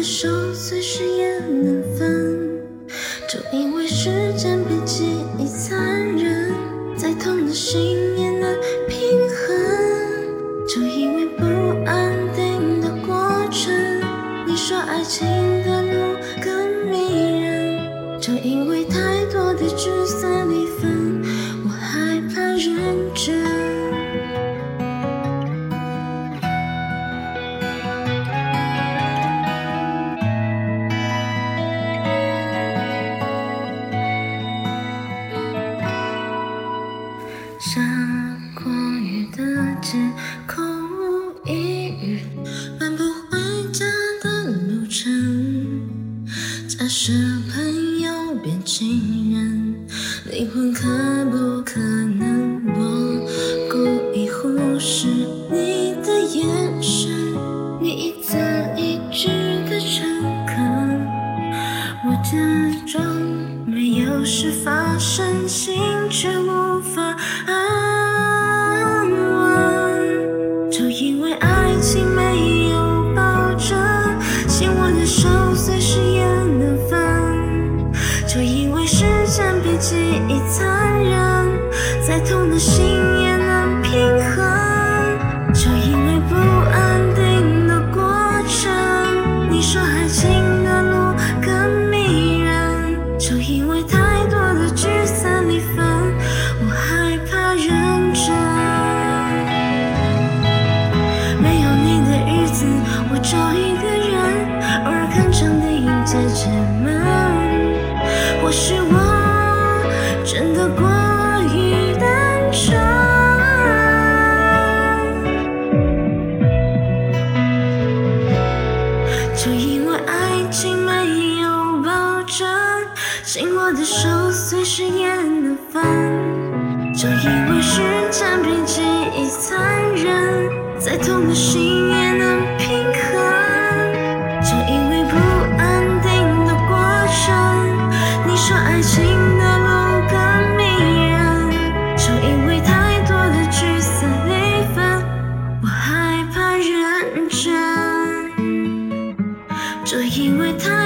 的手随时也能分。就因为时间比记忆残忍，再痛的心也能平衡。就因为不安定的过程，你说爱情的路更迷人。就因为太多的聚散离分，我害怕认真。空无一人，漫步回家的路程。假设朋友变情人，灵魂可不可能？我故意忽视你的眼神，你一字一句的诚恳，我假装没有事发生，心却无法再痛的心也能平衡。就因为不安定的过程，你说爱情的路更迷人。就因为太多的聚散离分，我害怕认真。没有你的日子，我找一个人，偶尔看场电影解解闷。或许我紧握的手随时也能分。就因为时间比记忆残忍，再痛的心也能平衡。就因为不安定的过程，你说爱情的路更迷人。就因为太多的聚散离分，我害怕认真。就因为太。